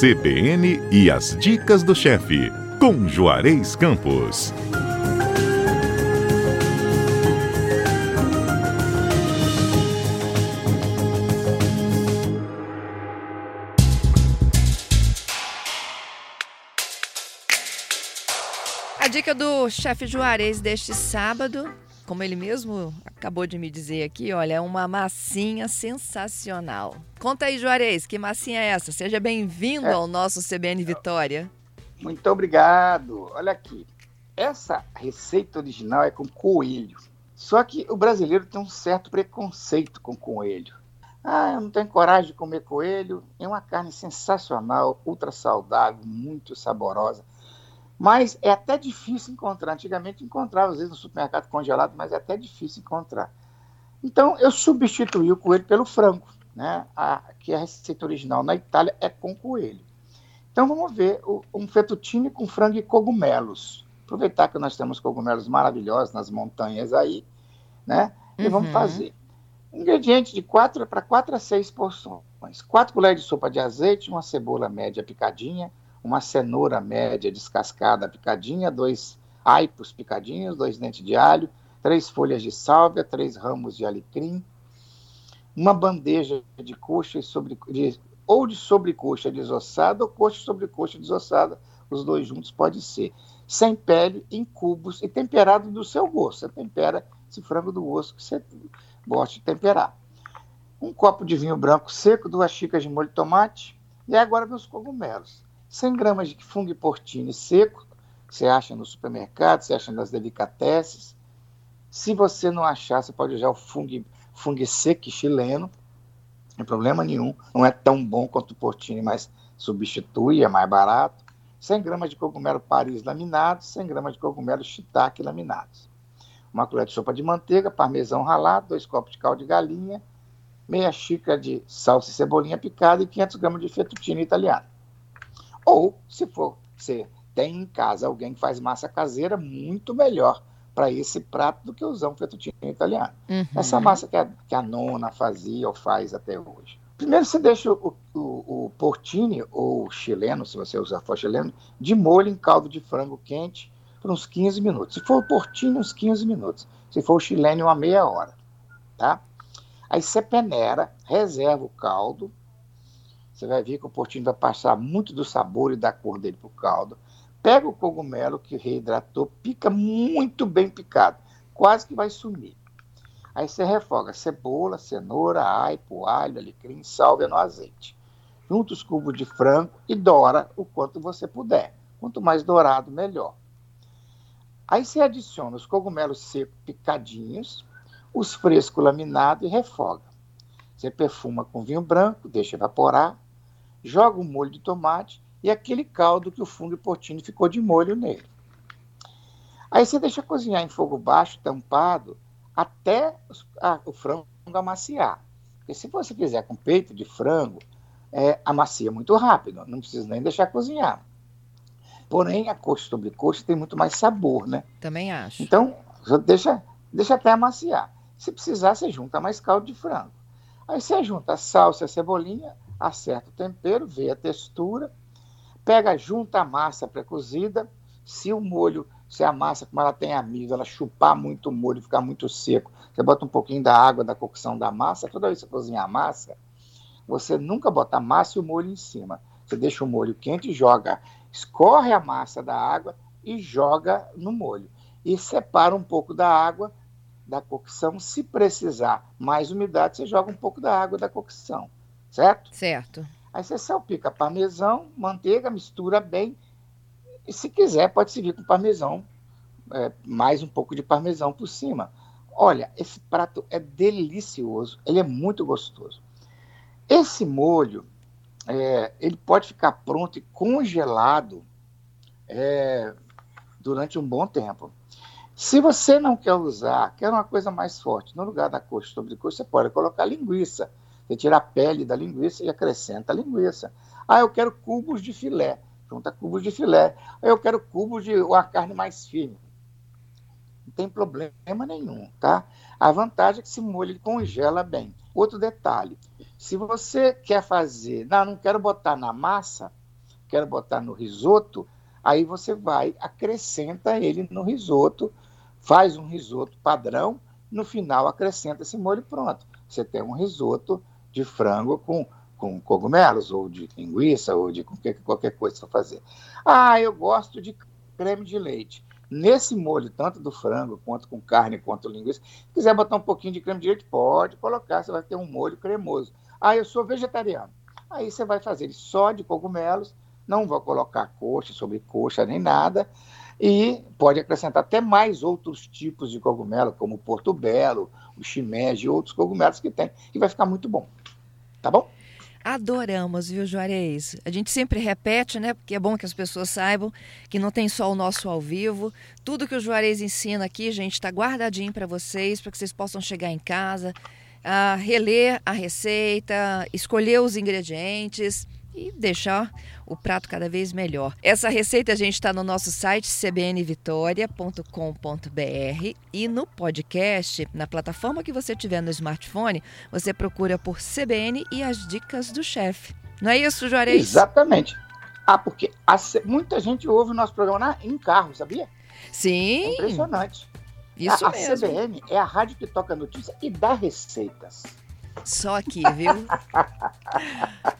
CBN e as dicas do chefe, com Juarez Campos. A dica do chefe Juarez deste sábado, como ele mesmo acabou de me dizer aqui, olha, é uma massinha sensacional. Conta aí, Juarez, que massinha é essa? Seja bem-vindo é. ao nosso CBN Vitória. Muito obrigado. Olha aqui, essa receita original é com coelho. Só que o brasileiro tem um certo preconceito com coelho. Ah, eu não tenho coragem de comer coelho. É uma carne sensacional, ultra saudável, muito saborosa. Mas é até difícil encontrar. Antigamente encontrava, às vezes, no supermercado congelado, mas é até difícil encontrar. Então, eu substituí o coelho pelo frango, né? A, que a receita original na Itália é com coelho. Então, vamos ver o, um fettuccine com frango e cogumelos. Aproveitar que nós temos cogumelos maravilhosos nas montanhas aí, né? E uhum. vamos fazer. Ingredientes de 4 para 4 a 6 porções. 4 colheres de sopa de azeite, uma cebola média picadinha, uma cenoura média descascada picadinha, dois aipos picadinhos, dois dentes de alho, três folhas de sálvia, três ramos de alecrim, uma bandeja de coxa sobre, de, ou de sobrecoxa desossada ou coxa sobre coxa desossada, os dois juntos pode ser, sem pele, em cubos e temperado do seu gosto. Você tempera esse frango do osso que você gosta de temperar. Um copo de vinho branco seco, duas xícaras de molho de tomate e agora meus cogumelos. 100 gramas de fungo portini seco, você acha no supermercado, você acha nas delicatessen. Se você não achar, você pode usar o fungo, fungo seco chileno, não tem problema nenhum. Não é tão bom quanto o portini, mas substitui, é mais barato. 100 gramas de cogumelo Paris laminados, 100 gramas de cogumelo shiitake laminados. Uma colher de sopa de manteiga, parmesão ralado, dois copos de caldo de galinha, meia xícara de salsa e cebolinha picada e 500 gramas de fettuccine italiano. Ou, se for, você tem em casa alguém que faz massa caseira, muito melhor para esse prato do que usar um fettuccine italiano. Uhum. Essa massa que a, que a, nona fazia ou faz até hoje. Primeiro você deixa o, o, o portini, ou chileno, se você usar for chileno, de molho em caldo de frango quente por uns 15 minutos. Se for o portini, uns 15 minutos. Se for o chileno, uma meia hora. Tá? Aí você peneira, reserva o caldo, você vai ver que o portinho vai passar muito do sabor e da cor dele para o caldo. Pega o cogumelo que reidratou, pica muito bem picado, quase que vai sumir. Aí você refoga cebola, cenoura, aipo, alho, alecrim, salvia no azeite. Junta os cubos de frango e doura o quanto você puder. Quanto mais dourado, melhor. Aí você adiciona os cogumelos secos picadinhos, os frescos laminados e refoga. Você perfuma com vinho branco, deixa evaporar, joga o molho de tomate e aquele caldo que o fungo portini ficou de molho nele. Aí você deixa cozinhar em fogo baixo, tampado, até a, o frango amaciar. Porque se você fizer com peito de frango, é, amacia muito rápido, não precisa nem deixar cozinhar. Porém, a coxa sobre coxa tem muito mais sabor, né? Também acho. Então, deixa, deixa até amaciar. Se precisar, você junta mais caldo de frango. Aí você junta a salsa, a cebolinha, acerta o tempero, vê a textura, pega, junta a massa pré-cozida. Se o molho, se a massa, como ela tem amigo, ela chupar muito o molho, ficar muito seco, você bota um pouquinho da água da cocção da massa. Toda vez que você cozinhar a massa, você nunca bota a massa e o molho em cima. Você deixa o molho quente, joga, escorre a massa da água e joga no molho. E separa um pouco da água da cocção. Se precisar mais umidade, você joga um pouco da água da cocção certo? Certo. Aí você salpica parmesão, manteiga, mistura bem. E se quiser, pode servir com parmesão, é, mais um pouco de parmesão por cima. Olha, esse prato é delicioso, ele é muito gostoso. Esse molho, é, ele pode ficar pronto e congelado é, durante um bom tempo. Se você não quer usar, quer uma coisa mais forte, no lugar da coxa sobre coxa, você pode colocar linguiça. Você tira a pele da linguiça e acrescenta a linguiça. Ah, eu quero cubos de filé. Junta cubos de filé. Ah, eu quero cubos de uma carne mais fina. Não tem problema nenhum, tá? A vantagem é que esse molho congela bem. Outro detalhe: se você quer fazer, não, não quero botar na massa, quero botar no risoto, aí você vai, acrescenta ele no risoto, faz um risoto padrão, no final acrescenta esse molho pronto. Você tem um risoto de frango com, com cogumelos, ou de linguiça, ou de qualquer, qualquer coisa para fazer. Ah, eu gosto de creme de leite. Nesse molho, tanto do frango, quanto com carne, quanto linguiça, se quiser botar um pouquinho de creme de leite, pode colocar, você vai ter um molho cremoso. Ah, eu sou vegetariano. Aí você vai fazer ele só de cogumelos, não vou colocar coxa sobre coxa nem nada, e pode acrescentar até mais outros tipos de cogumelo, como o portobello, o shimeji e outros cogumelos que tem, que vai ficar muito bom. Tá bom? Adoramos, viu, Juarez? A gente sempre repete, né? Porque é bom que as pessoas saibam que não tem só o nosso ao vivo. Tudo que o Juarez ensina aqui, gente, está guardadinho para vocês, para que vocês possam chegar em casa, a reler a receita, escolher os ingredientes e deixar o prato cada vez melhor. Essa receita a gente está no nosso site cbnvitoria.com.br e no podcast, na plataforma que você tiver no smartphone, você procura por CBN e as dicas do chefe. Não é isso, Juarez? Exatamente. Ah, porque a, muita gente ouve o nosso programa na, em carro, sabia? Sim. É impressionante. Isso a, mesmo. A CBN é a rádio que toca notícia e dá receitas. Só aqui, viu?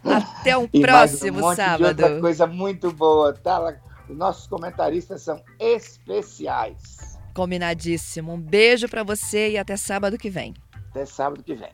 Até um e próximo mais um sábado. De outra coisa muito boa, tá? Os nossos comentaristas são especiais. Combinadíssimo. Um beijo para você e até sábado que vem. Até sábado que vem.